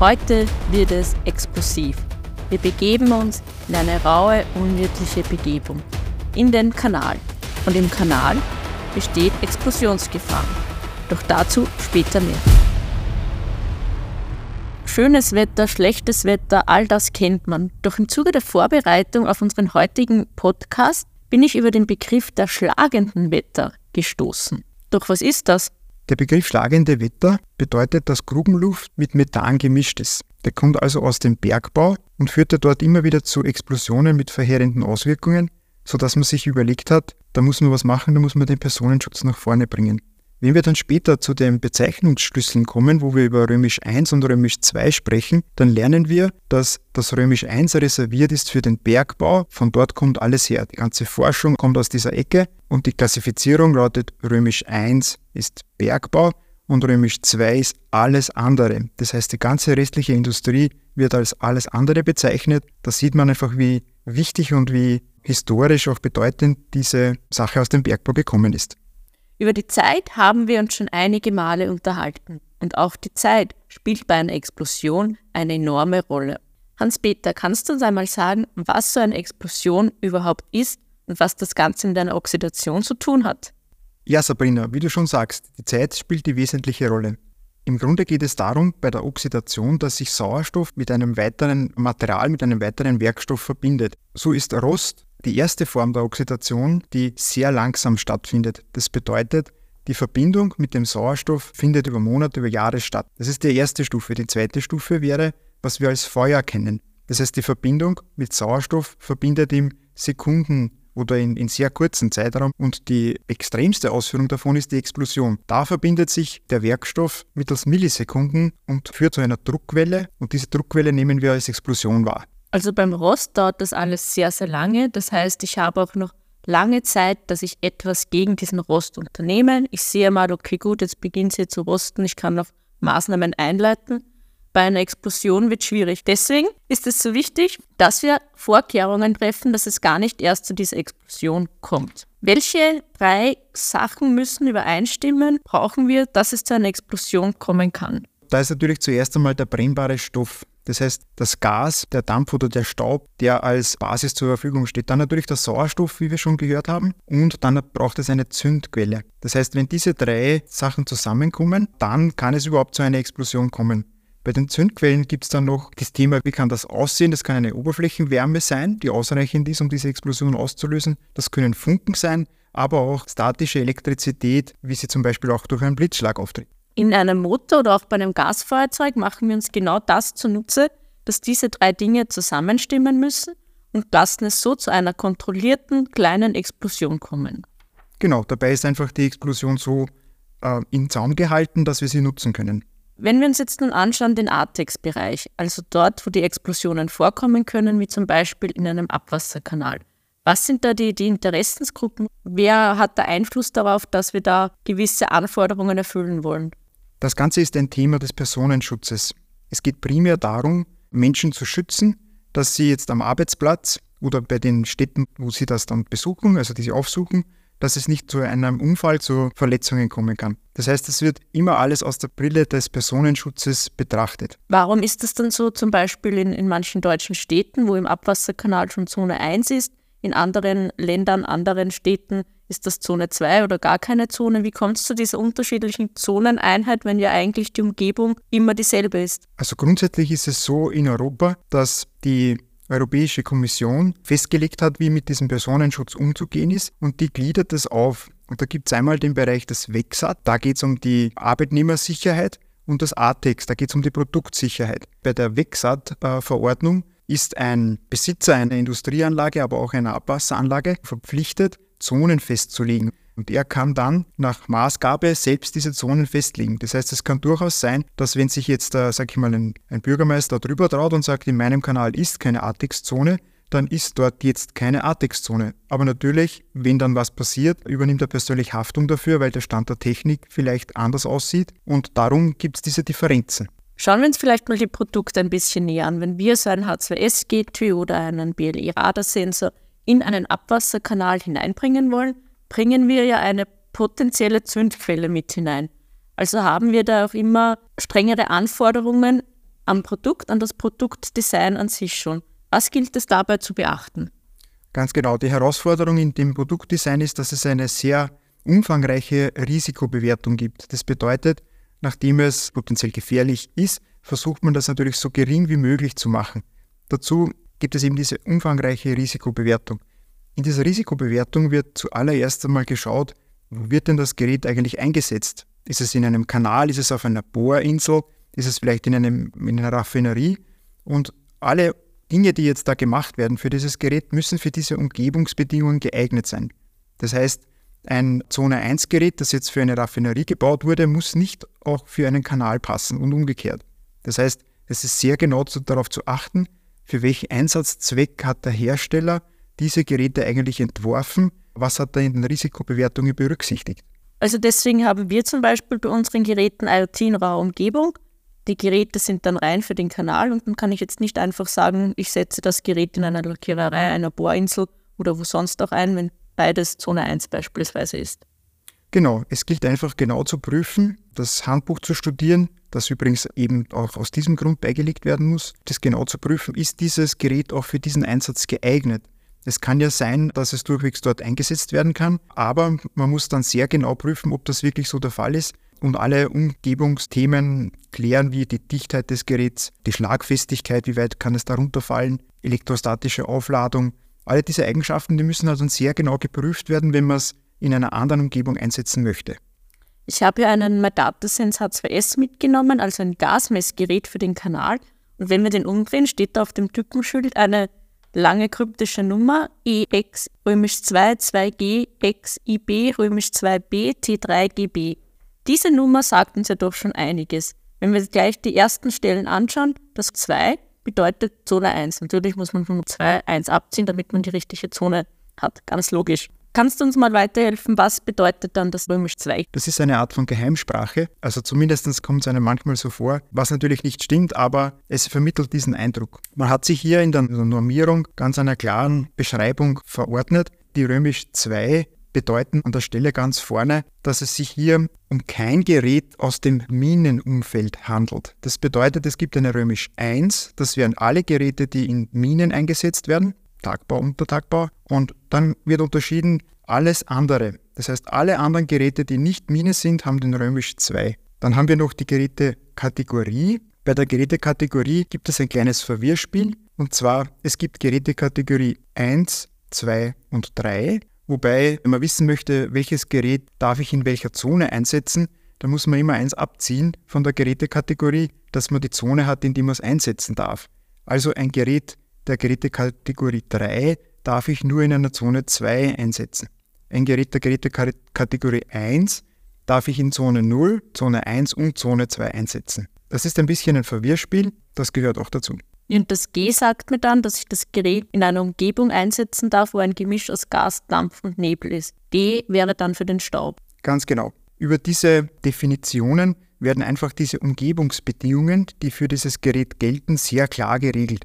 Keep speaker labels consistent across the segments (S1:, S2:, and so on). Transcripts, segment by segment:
S1: Heute wird es explosiv. Wir begeben uns in eine raue, unwirtliche Begebung. In den Kanal. Und im Kanal besteht Explosionsgefahr. Doch dazu später mehr. Schönes Wetter, schlechtes Wetter, all das kennt man. Doch im Zuge der Vorbereitung auf unseren heutigen Podcast bin ich über den Begriff der schlagenden Wetter gestoßen. Doch was ist das?
S2: Der Begriff schlagende Wetter bedeutet, dass Grubenluft mit Methan gemischt ist. Der kommt also aus dem Bergbau und führte dort immer wieder zu Explosionen mit verheerenden Auswirkungen, sodass man sich überlegt hat, da muss man was machen, da muss man den Personenschutz nach vorne bringen. Wenn wir dann später zu den Bezeichnungsschlüsseln kommen, wo wir über Römisch I und Römisch II sprechen, dann lernen wir, dass das Römisch I reserviert ist für den Bergbau. Von dort kommt alles her. Die ganze Forschung kommt aus dieser Ecke und die Klassifizierung lautet Römisch I ist Bergbau und Römisch II ist alles andere. Das heißt, die ganze restliche Industrie wird als alles andere bezeichnet. Da sieht man einfach, wie wichtig und wie historisch auch bedeutend diese Sache aus dem Bergbau gekommen ist.
S1: Über die Zeit haben wir uns schon einige Male unterhalten. Und auch die Zeit spielt bei einer Explosion eine enorme Rolle. Hans-Peter, kannst du uns einmal sagen, was so eine Explosion überhaupt ist und was das Ganze mit einer Oxidation zu tun hat?
S2: Ja, Sabrina, wie du schon sagst, die Zeit spielt die wesentliche Rolle. Im Grunde geht es darum, bei der Oxidation, dass sich Sauerstoff mit einem weiteren Material, mit einem weiteren Werkstoff verbindet. So ist Rost die erste Form der Oxidation, die sehr langsam stattfindet. Das bedeutet, die Verbindung mit dem Sauerstoff findet über Monate, über Jahre statt. Das ist die erste Stufe. Die zweite Stufe wäre, was wir als Feuer kennen. Das heißt, die Verbindung mit Sauerstoff verbindet im Sekunden oder in, in sehr kurzen Zeitraum und die extremste Ausführung davon ist die Explosion. Da verbindet sich der Werkstoff mittels Millisekunden und führt zu einer Druckwelle und diese Druckwelle nehmen wir als Explosion wahr.
S1: Also beim Rost dauert das alles sehr, sehr lange. Das heißt, ich habe auch noch lange Zeit, dass ich etwas gegen diesen Rost unternehme. Ich sehe mal, okay, gut, jetzt beginnt sie zu rosten, ich kann noch Maßnahmen einleiten. Bei einer Explosion wird es schwierig. Deswegen ist es so wichtig, dass wir Vorkehrungen treffen, dass es gar nicht erst zu dieser Explosion kommt. Welche drei Sachen müssen übereinstimmen, brauchen wir, dass es zu einer Explosion kommen kann?
S2: Da ist natürlich zuerst einmal der brennbare Stoff. Das heißt, das Gas, der Dampf oder der Staub, der als Basis zur Verfügung steht. Dann natürlich der Sauerstoff, wie wir schon gehört haben. Und dann braucht es eine Zündquelle. Das heißt, wenn diese drei Sachen zusammenkommen, dann kann es überhaupt zu einer Explosion kommen. Bei den Zündquellen gibt es dann noch das Thema, wie kann das aussehen? Das kann eine Oberflächenwärme sein, die ausreichend ist, um diese Explosion auszulösen. Das können Funken sein, aber auch statische Elektrizität, wie sie zum Beispiel auch durch einen Blitzschlag auftritt.
S1: In einem Motor oder auch bei einem Gasfeuerzeug machen wir uns genau das zunutze, dass diese drei Dinge zusammenstimmen müssen und lassen es so zu einer kontrollierten kleinen Explosion kommen.
S2: Genau, dabei ist einfach die Explosion so äh, in Zaum gehalten, dass wir sie nutzen können.
S1: Wenn wir uns jetzt nun anschauen, den Artex-Bereich, also dort, wo die Explosionen vorkommen können, wie zum Beispiel in einem Abwasserkanal. Was sind da die, die Interessensgruppen? Wer hat da Einfluss darauf, dass wir da gewisse Anforderungen erfüllen wollen?
S2: Das Ganze ist ein Thema des Personenschutzes. Es geht primär darum, Menschen zu schützen, dass sie jetzt am Arbeitsplatz oder bei den Städten, wo sie das dann besuchen, also die sie aufsuchen, dass es nicht zu einem Unfall, zu Verletzungen kommen kann. Das heißt, es wird immer alles aus der Brille des Personenschutzes betrachtet.
S1: Warum ist das dann so zum Beispiel in, in manchen deutschen Städten, wo im Abwasserkanal schon Zone 1 ist, in anderen Ländern, anderen Städten ist das Zone 2 oder gar keine Zone? Wie kommt es zu dieser unterschiedlichen Zoneneinheit, wenn ja eigentlich die Umgebung immer dieselbe ist?
S2: Also grundsätzlich ist es so in Europa, dass die Europäische Kommission festgelegt hat, wie mit diesem Personenschutz umzugehen ist und die gliedert das auf. Und da gibt es einmal den Bereich des WEXAT, da geht es um die Arbeitnehmersicherheit und das ATEX, da geht es um die Produktsicherheit. Bei der WEXAT-Verordnung ist ein Besitzer einer Industrieanlage, aber auch einer Abwasseranlage verpflichtet, Zonen festzulegen. Und er kann dann nach Maßgabe selbst diese Zonen festlegen. Das heißt, es kann durchaus sein, dass wenn sich jetzt, äh, sag ich mal, ein, ein Bürgermeister drüber traut und sagt, in meinem Kanal ist keine Artex-Zone, dann ist dort jetzt keine Artex-Zone. Aber natürlich, wenn dann was passiert, übernimmt er persönlich Haftung dafür, weil der Stand der Technik vielleicht anders aussieht. Und darum gibt es diese Differenzen.
S1: Schauen wir uns vielleicht mal die Produkte ein bisschen näher an. Wenn wir so ein H2S-GT oder einen BLE-Radarsensor in einen Abwasserkanal hineinbringen wollen, bringen wir ja eine potenzielle Zündquelle mit hinein. Also haben wir da auch immer strengere Anforderungen am Produkt, an das Produktdesign an sich schon. Was gilt es dabei zu beachten?
S2: Ganz genau. Die Herausforderung in dem Produktdesign ist, dass es eine sehr umfangreiche Risikobewertung gibt. Das bedeutet, nachdem es potenziell gefährlich ist, versucht man das natürlich so gering wie möglich zu machen. Dazu gibt es eben diese umfangreiche Risikobewertung. In dieser Risikobewertung wird zuallererst einmal geschaut, wo wird denn das Gerät eigentlich eingesetzt? Ist es in einem Kanal, ist es auf einer Bohrinsel, ist es vielleicht in, einem, in einer Raffinerie? Und alle Dinge, die jetzt da gemacht werden für dieses Gerät, müssen für diese Umgebungsbedingungen geeignet sein. Das heißt, ein Zone 1 Gerät, das jetzt für eine Raffinerie gebaut wurde, muss nicht auch für einen Kanal passen und umgekehrt. Das heißt, es ist sehr genau darauf zu achten, für welchen Einsatzzweck hat der Hersteller diese Geräte eigentlich entworfen, was hat er in den Risikobewertungen berücksichtigt.
S1: Also deswegen haben wir zum Beispiel bei unseren Geräten IoT in rauer Umgebung. Die Geräte sind dann rein für den Kanal und dann kann ich jetzt nicht einfach sagen, ich setze das Gerät in einer Lackiererei, einer Bohrinsel oder wo sonst auch ein, wenn beides Zone 1 beispielsweise ist.
S2: Genau, es gilt einfach genau zu prüfen, das Handbuch zu studieren, das übrigens eben auch aus diesem Grund beigelegt werden muss, das genau zu prüfen, ist dieses Gerät auch für diesen Einsatz geeignet. Es kann ja sein, dass es durchwegs dort eingesetzt werden kann, aber man muss dann sehr genau prüfen, ob das wirklich so der Fall ist und alle Umgebungsthemen klären, wie die Dichtheit des Geräts, die Schlagfestigkeit, wie weit kann es darunter fallen, elektrostatische Aufladung. Alle diese Eigenschaften, die müssen also sehr genau geprüft werden, wenn man es in einer anderen Umgebung einsetzen möchte.
S1: Ich habe hier einen MyDataSense H2S mitgenommen, also ein Gasmessgerät für den Kanal. Und wenn wir den umdrehen, steht da auf dem Typenschild eine lange kryptische Nummer EX römisch 2 2G XIB römisch 2B T3GB. Diese Nummer sagt uns ja doch schon einiges. Wenn wir gleich die ersten Stellen anschauen, das 2 bedeutet Zone 1. Natürlich muss man von 2 1 abziehen, damit man die richtige Zone hat. Ganz logisch. Kannst du uns mal weiterhelfen, was bedeutet dann das Römisch 2?
S2: Das ist eine Art von Geheimsprache, also zumindest kommt es einem manchmal so vor, was natürlich nicht stimmt, aber es vermittelt diesen Eindruck. Man hat sich hier in der Normierung ganz einer klaren Beschreibung verordnet. Die Römisch 2 bedeuten an der Stelle ganz vorne, dass es sich hier um kein Gerät aus dem Minenumfeld handelt. Das bedeutet, es gibt eine Römisch 1, das wären alle Geräte, die in Minen eingesetzt werden. Tagbau, Untertagbau. Und dann wird unterschieden alles andere. Das heißt, alle anderen Geräte, die nicht Mine sind, haben den Römisch 2. Dann haben wir noch die Gerätekategorie. Bei der Gerätekategorie gibt es ein kleines Verwirrspiel. Und zwar, es gibt Gerätekategorie 1, 2 und 3. Wobei, wenn man wissen möchte, welches Gerät darf ich in welcher Zone einsetzen, dann muss man immer eins abziehen von der Gerätekategorie, dass man die Zone hat, in die man es einsetzen darf. Also ein Gerät der Gerätekategorie 3 darf ich nur in einer Zone 2 einsetzen. Ein Gerät der Gerätekategorie 1 darf ich in Zone 0, Zone 1 und Zone 2 einsetzen. Das ist ein bisschen ein Verwirrspiel, das gehört auch dazu.
S1: Und das G sagt mir dann, dass ich das Gerät in einer Umgebung einsetzen darf, wo ein Gemisch aus Gas, Dampf und Nebel ist. D wäre dann für den Staub.
S2: Ganz genau. Über diese Definitionen werden einfach diese Umgebungsbedingungen, die für dieses Gerät gelten, sehr klar geregelt.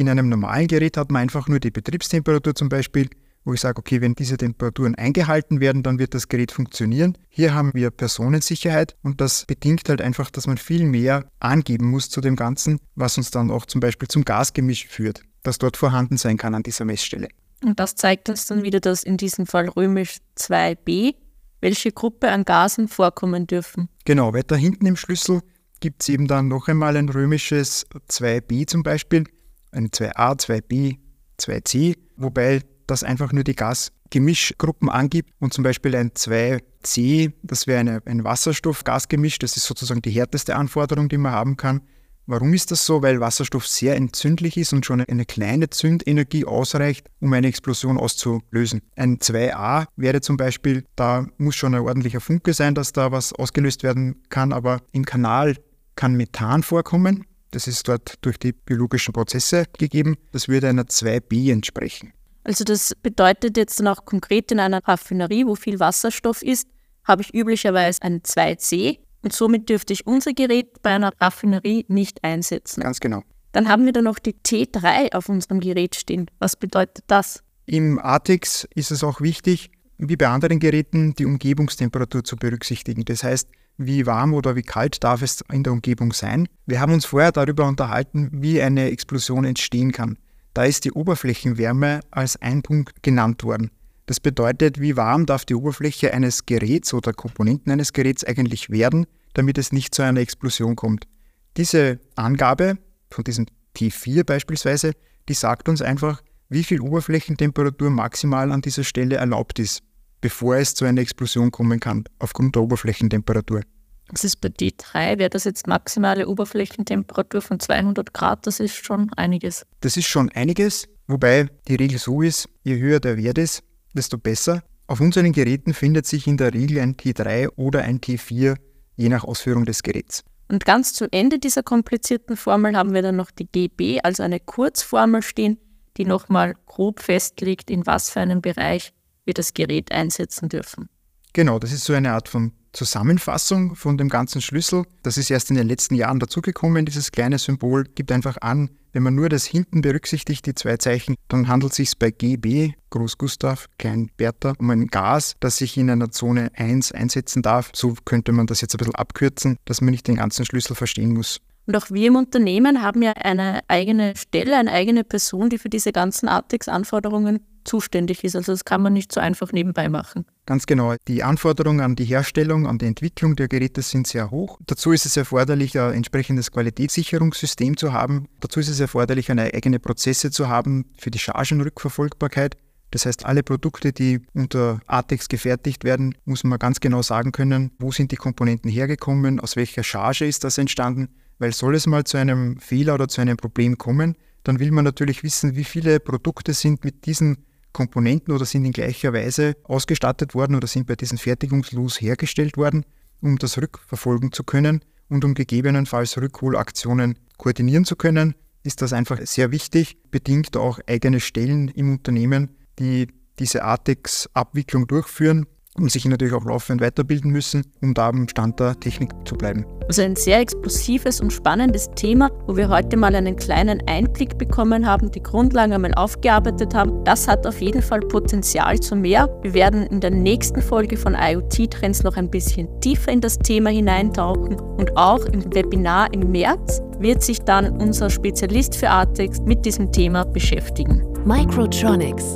S2: In einem normalen Gerät hat man einfach nur die Betriebstemperatur zum Beispiel, wo ich sage, okay, wenn diese Temperaturen eingehalten werden, dann wird das Gerät funktionieren. Hier haben wir Personensicherheit und das bedingt halt einfach, dass man viel mehr angeben muss zu dem Ganzen, was uns dann auch zum Beispiel zum Gasgemisch führt, das dort vorhanden sein kann an dieser Messstelle.
S1: Und das zeigt uns dann wieder, dass in diesem Fall römisch 2b, welche Gruppe an Gasen vorkommen dürfen.
S2: Genau, weiter hinten im Schlüssel gibt es eben dann noch einmal ein römisches 2b zum Beispiel ein 2a, 2b, 2c, wobei das einfach nur die Gasgemischgruppen angibt und zum Beispiel ein 2c, das wäre eine, ein Wasserstoff-Gasgemisch, das ist sozusagen die härteste Anforderung, die man haben kann. Warum ist das so? Weil Wasserstoff sehr entzündlich ist und schon eine kleine Zündenergie ausreicht, um eine Explosion auszulösen. Ein 2a wäre zum Beispiel, da muss schon ein ordentlicher Funke sein, dass da was ausgelöst werden kann, aber im Kanal kann Methan vorkommen. Das ist dort durch die biologischen Prozesse gegeben. Das würde einer 2b entsprechen.
S1: Also das bedeutet jetzt dann auch konkret in einer Raffinerie, wo viel Wasserstoff ist, habe ich üblicherweise ein 2c und somit dürfte ich unser Gerät bei einer Raffinerie nicht einsetzen.
S2: Ganz genau.
S1: Dann haben wir dann noch die T3 auf unserem Gerät stehen. Was bedeutet das?
S2: Im ATEX ist es auch wichtig, wie bei anderen Geräten, die Umgebungstemperatur zu berücksichtigen. Das heißt, wie warm oder wie kalt darf es in der Umgebung sein. Wir haben uns vorher darüber unterhalten, wie eine Explosion entstehen kann. Da ist die Oberflächenwärme als ein Punkt genannt worden. Das bedeutet, wie warm darf die Oberfläche eines Geräts oder Komponenten eines Geräts eigentlich werden, damit es nicht zu einer Explosion kommt. Diese Angabe von diesem T4 beispielsweise, die sagt uns einfach, wie viel Oberflächentemperatur maximal an dieser Stelle erlaubt ist, bevor es zu einer Explosion kommen kann, aufgrund der Oberflächentemperatur.
S1: Das ist bei D3, wäre das jetzt maximale Oberflächentemperatur von 200 Grad, das ist schon einiges.
S2: Das ist schon einiges, wobei die Regel so ist, je höher der Wert ist, desto besser. Auf unseren Geräten findet sich in der Regel ein T3 oder ein T4, je nach Ausführung des Geräts.
S1: Und ganz zu Ende dieser komplizierten Formel haben wir dann noch die GB, also eine Kurzformel stehen, die nochmal grob festlegt, in was für einem Bereich wir das Gerät einsetzen dürfen.
S2: Genau, das ist so eine Art von Zusammenfassung von dem ganzen Schlüssel. Das ist erst in den letzten Jahren dazugekommen, dieses kleine Symbol gibt einfach an, wenn man nur das hinten berücksichtigt, die zwei Zeichen, dann handelt es sich bei GB, Groß Gustav, Klein Bertha, um ein Gas, das sich in einer Zone 1 einsetzen darf. So könnte man das jetzt ein bisschen abkürzen, dass man nicht den ganzen Schlüssel verstehen muss.
S1: Und auch wir im Unternehmen haben ja eine eigene Stelle, eine eigene Person, die für diese ganzen ATEX-Anforderungen zuständig ist. Also das kann man nicht so einfach nebenbei machen.
S2: Ganz genau. Die Anforderungen an die Herstellung, an die Entwicklung der Geräte sind sehr hoch. Dazu ist es erforderlich, ein entsprechendes Qualitätssicherungssystem zu haben. Dazu ist es erforderlich, eine eigene Prozesse zu haben für die Chargenrückverfolgbarkeit. Das heißt, alle Produkte, die unter ATEX gefertigt werden, muss man ganz genau sagen können, wo sind die Komponenten hergekommen, aus welcher Charge ist das entstanden, weil soll es mal zu einem Fehler oder zu einem Problem kommen, dann will man natürlich wissen, wie viele Produkte sind mit diesen Komponenten oder sind in gleicher Weise ausgestattet worden oder sind bei diesen Fertigungslos hergestellt worden, um das rückverfolgen zu können und um gegebenenfalls Rückholaktionen koordinieren zu können, ist das einfach sehr wichtig, bedingt auch eigene Stellen im Unternehmen, die diese ATEX-Abwicklung durchführen und sich natürlich auch laufend weiterbilden müssen, um da am Stand der Technik zu bleiben.
S1: Also ein sehr explosives und spannendes Thema, wo wir heute mal einen kleinen Einblick bekommen haben, die Grundlagen einmal aufgearbeitet haben. Das hat auf jeden Fall Potenzial zu mehr. Wir werden in der nächsten Folge von IoT-Trends noch ein bisschen tiefer in das Thema hineintauchen und auch im Webinar im März wird sich dann unser Spezialist für ATEX mit diesem Thema beschäftigen.
S3: Microtronics